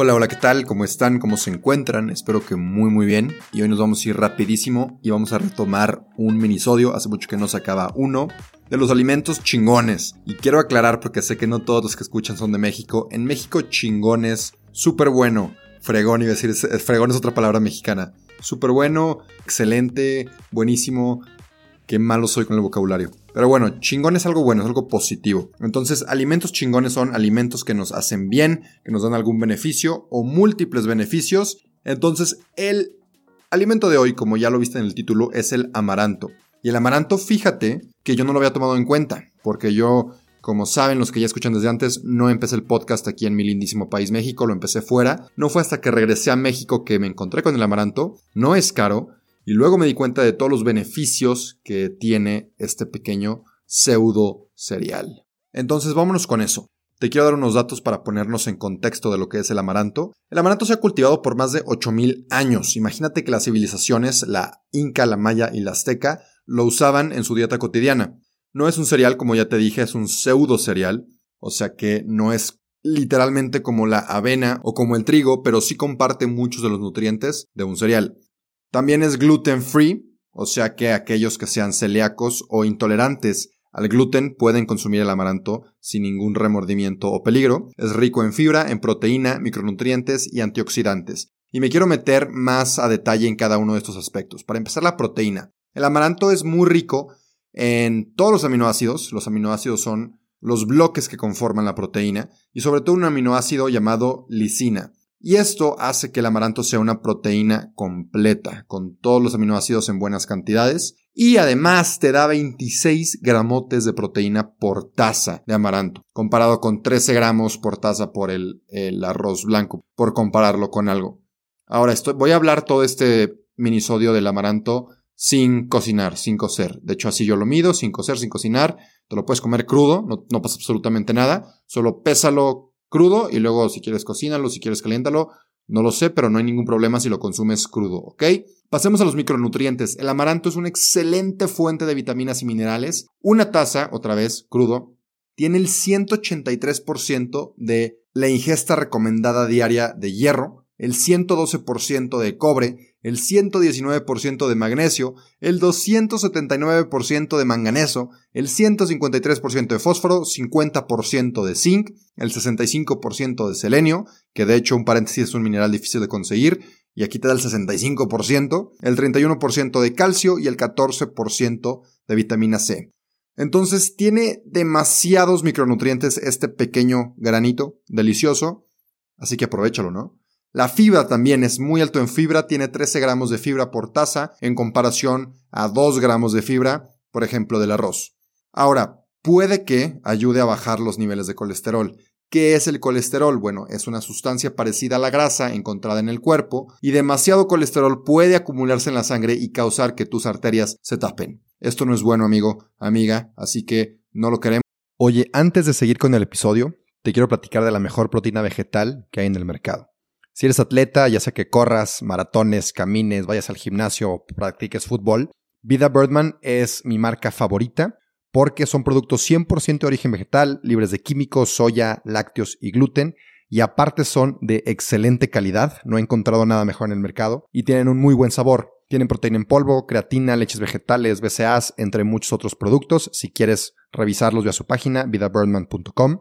Hola, hola, ¿qué tal? ¿Cómo están? ¿Cómo se encuentran? Espero que muy muy bien. Y hoy nos vamos a ir rapidísimo y vamos a retomar un minisodio, hace mucho que no sacaba uno, de los alimentos chingones. Y quiero aclarar porque sé que no todos los que escuchan son de México. En México chingones, súper bueno. Fregón, iba a decir, fregón es otra palabra mexicana. Súper bueno, excelente, buenísimo. Qué malo soy con el vocabulario. Pero bueno, chingón es algo bueno, es algo positivo. Entonces, alimentos chingones son alimentos que nos hacen bien, que nos dan algún beneficio o múltiples beneficios. Entonces, el alimento de hoy, como ya lo viste en el título, es el amaranto. Y el amaranto, fíjate que yo no lo había tomado en cuenta, porque yo, como saben los que ya escuchan desde antes, no empecé el podcast aquí en mi lindísimo país México, lo empecé fuera. No fue hasta que regresé a México que me encontré con el amaranto. No es caro, y luego me di cuenta de todos los beneficios que tiene este pequeño pseudo cereal. Entonces vámonos con eso. Te quiero dar unos datos para ponernos en contexto de lo que es el amaranto. El amaranto se ha cultivado por más de 8000 años. Imagínate que las civilizaciones, la inca, la maya y la azteca, lo usaban en su dieta cotidiana. No es un cereal, como ya te dije, es un pseudo cereal, o sea que no es literalmente como la avena o como el trigo, pero sí comparte muchos de los nutrientes de un cereal. También es gluten free, o sea que aquellos que sean celíacos o intolerantes al gluten pueden consumir el amaranto sin ningún remordimiento o peligro. Es rico en fibra, en proteína, micronutrientes y antioxidantes. Y me quiero meter más a detalle en cada uno de estos aspectos. Para empezar, la proteína. El amaranto es muy rico en todos los aminoácidos. Los aminoácidos son los bloques que conforman la proteína y sobre todo un aminoácido llamado lisina. Y esto hace que el amaranto sea una proteína completa, con todos los aminoácidos en buenas cantidades. Y además te da 26 gramotes de proteína por taza de amaranto, comparado con 13 gramos por taza por el, arroz blanco, por compararlo con algo. Ahora voy a hablar todo este minisodio del amaranto sin cocinar, sin cocer. De hecho, así yo lo mido, sin cocer, sin cocinar. Te lo puedes comer crudo, no, no pasa absolutamente nada. Solo pésalo crudo y luego si quieres cocínalo, si quieres caliéntalo. No lo sé, pero no hay ningún problema si lo consumes crudo, ¿ok? Pasemos a los micronutrientes. El amaranto es una excelente fuente de vitaminas y minerales. Una taza, otra vez, crudo, tiene el 183% de la ingesta recomendada diaria de hierro, el 112% de cobre, el 119% de magnesio, el 279% de manganeso, el 153% de fósforo, 50% de zinc, el 65% de selenio, que de hecho un paréntesis es un mineral difícil de conseguir, y aquí te da el 65%, el 31% de calcio y el 14% de vitamina C. Entonces tiene demasiados micronutrientes este pequeño granito delicioso, así que aprovechalo, ¿no? La fibra también es muy alto en fibra, tiene 13 gramos de fibra por taza en comparación a 2 gramos de fibra, por ejemplo, del arroz. Ahora, puede que ayude a bajar los niveles de colesterol. ¿Qué es el colesterol? Bueno, es una sustancia parecida a la grasa encontrada en el cuerpo y demasiado colesterol puede acumularse en la sangre y causar que tus arterias se tapen. Esto no es bueno, amigo, amiga, así que no lo queremos. Oye, antes de seguir con el episodio, te quiero platicar de la mejor proteína vegetal que hay en el mercado. Si eres atleta, ya sea que corras, maratones, camines, vayas al gimnasio o practiques fútbol, Vida Birdman es mi marca favorita porque son productos 100% de origen vegetal, libres de químicos, soya, lácteos y gluten y aparte son de excelente calidad, no he encontrado nada mejor en el mercado y tienen un muy buen sabor. Tienen proteína en polvo, creatina, leches vegetales, BCAAs, entre muchos otros productos. Si quieres revisarlos, ve a su página, vidabirdman.com.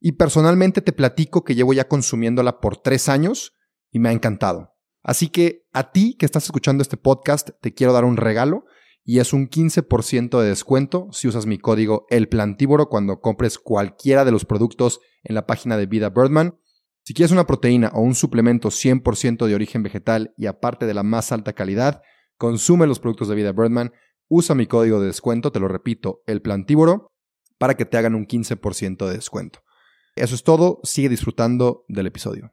Y personalmente te platico que llevo ya consumiéndola por tres años y me ha encantado. Así que a ti que estás escuchando este podcast, te quiero dar un regalo y es un 15% de descuento si usas mi código El Plantívoro cuando compres cualquiera de los productos en la página de Vida Birdman. Si quieres una proteína o un suplemento 100% de origen vegetal y aparte de la más alta calidad, consume los productos de Vida Birdman, usa mi código de descuento, te lo repito, El Plantívoro, para que te hagan un 15% de descuento. Eso es todo, sigue disfrutando del episodio.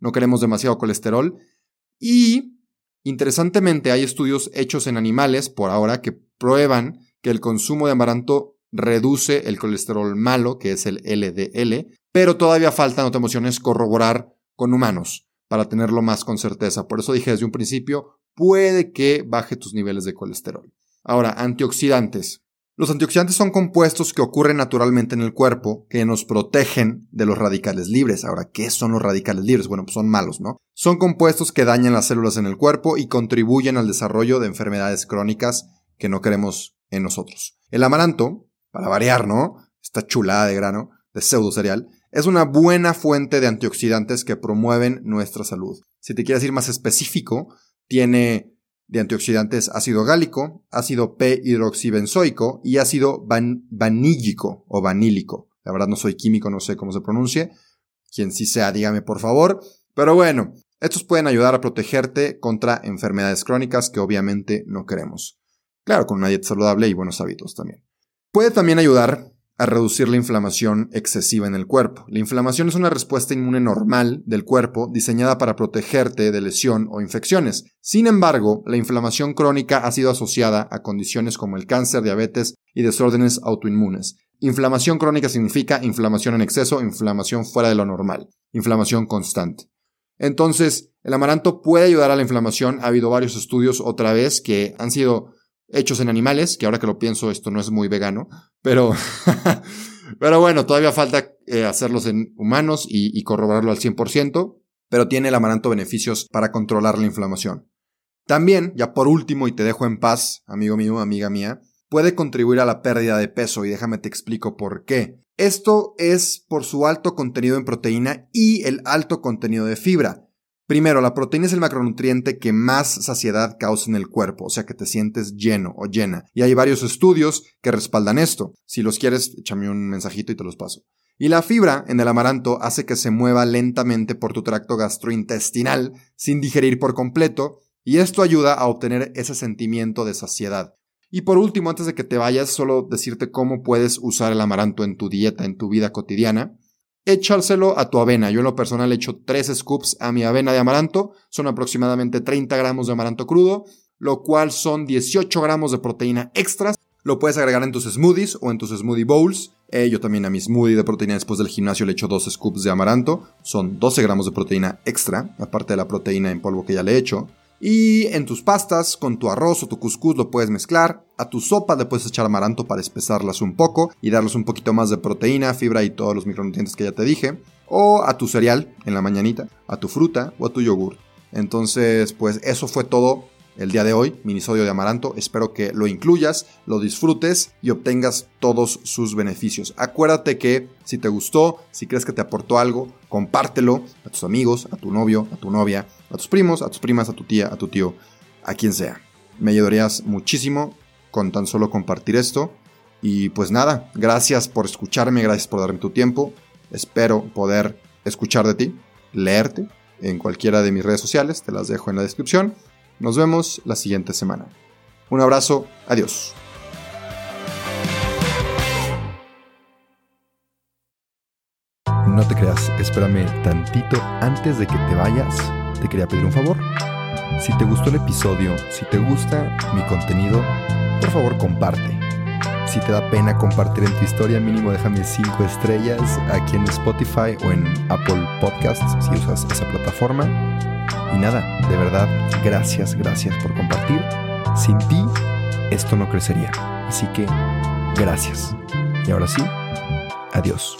No queremos demasiado colesterol y, interesantemente, hay estudios hechos en animales por ahora que prueban que el consumo de amaranto reduce el colesterol malo, que es el LDL, pero todavía falta, no te emociones, corroborar con humanos para tenerlo más con certeza. Por eso dije desde un principio, puede que baje tus niveles de colesterol. Ahora, antioxidantes. Los antioxidantes son compuestos que ocurren naturalmente en el cuerpo que nos protegen de los radicales libres. Ahora, ¿qué son los radicales libres? Bueno, pues son malos, ¿no? Son compuestos que dañan las células en el cuerpo y contribuyen al desarrollo de enfermedades crónicas que no queremos en nosotros. El amaranto, para variar, ¿no? Esta chulada de grano, de pseudo cereal, es una buena fuente de antioxidantes que promueven nuestra salud. Si te quieres ir más específico, tiene de antioxidantes ácido gálico, ácido P-hidroxibenzoico y ácido vanílico o vanílico. La verdad no soy químico, no sé cómo se pronuncie. Quien sí sea, dígame por favor. Pero bueno, estos pueden ayudar a protegerte contra enfermedades crónicas que obviamente no queremos. Claro, con una dieta saludable y buenos hábitos también. Puede también ayudar a reducir la inflamación excesiva en el cuerpo. La inflamación es una respuesta inmune normal del cuerpo diseñada para protegerte de lesión o infecciones. Sin embargo, la inflamación crónica ha sido asociada a condiciones como el cáncer, diabetes y desórdenes autoinmunes. Inflamación crónica significa inflamación en exceso, inflamación fuera de lo normal, inflamación constante. Entonces, el amaranto puede ayudar a la inflamación. Ha habido varios estudios otra vez que han sido hechos en animales, que ahora que lo pienso esto no es muy vegano, pero, pero bueno, todavía falta eh, hacerlos en humanos y, y corroborarlo al 100%, pero tiene el amaranto beneficios para controlar la inflamación. También, ya por último, y te dejo en paz, amigo mío, amiga mía, puede contribuir a la pérdida de peso y déjame te explico por qué. Esto es por su alto contenido en proteína y el alto contenido de fibra. Primero, la proteína es el macronutriente que más saciedad causa en el cuerpo, o sea que te sientes lleno o llena. Y hay varios estudios que respaldan esto. Si los quieres, échame un mensajito y te los paso. Y la fibra en el amaranto hace que se mueva lentamente por tu tracto gastrointestinal sin digerir por completo, y esto ayuda a obtener ese sentimiento de saciedad. Y por último, antes de que te vayas, solo decirte cómo puedes usar el amaranto en tu dieta, en tu vida cotidiana écharselo a tu avena. Yo en lo personal echo 3 scoops a mi avena de amaranto. Son aproximadamente 30 gramos de amaranto crudo, lo cual son 18 gramos de proteína extras. Lo puedes agregar en tus smoothies o en tus smoothie bowls. Eh, yo también a mi smoothie de proteína después del gimnasio le echo 2 scoops de amaranto. Son 12 gramos de proteína extra, aparte de la proteína en polvo que ya le he hecho. Y en tus pastas, con tu arroz o tu cuscús lo puedes mezclar. A tu sopa le puedes echar amaranto para espesarlas un poco y darles un poquito más de proteína, fibra y todos los micronutrientes que ya te dije. O a tu cereal en la mañanita, a tu fruta o a tu yogur. Entonces, pues eso fue todo el día de hoy, minisodio de amaranto. Espero que lo incluyas, lo disfrutes y obtengas todos sus beneficios. Acuérdate que si te gustó, si crees que te aportó algo, compártelo a tus amigos, a tu novio, a tu novia, a tus primos, a tus primas, a tu tía, a tu tío, a quien sea. Me ayudarías muchísimo con tan solo compartir esto. Y pues nada, gracias por escucharme, gracias por darme tu tiempo. Espero poder escuchar de ti, leerte en cualquiera de mis redes sociales, te las dejo en la descripción. Nos vemos la siguiente semana. Un abrazo, adiós. No te creas, espérame tantito antes de que te vayas. Te quería pedir un favor. Si te gustó el episodio, si te gusta mi contenido, por favor comparte. Si te da pena compartir en tu historia, mínimo déjame 5 estrellas aquí en Spotify o en Apple Podcasts si usas esa plataforma. Y nada, de verdad, gracias, gracias por compartir. Sin ti, esto no crecería. Así que, gracias. Y ahora sí, adiós.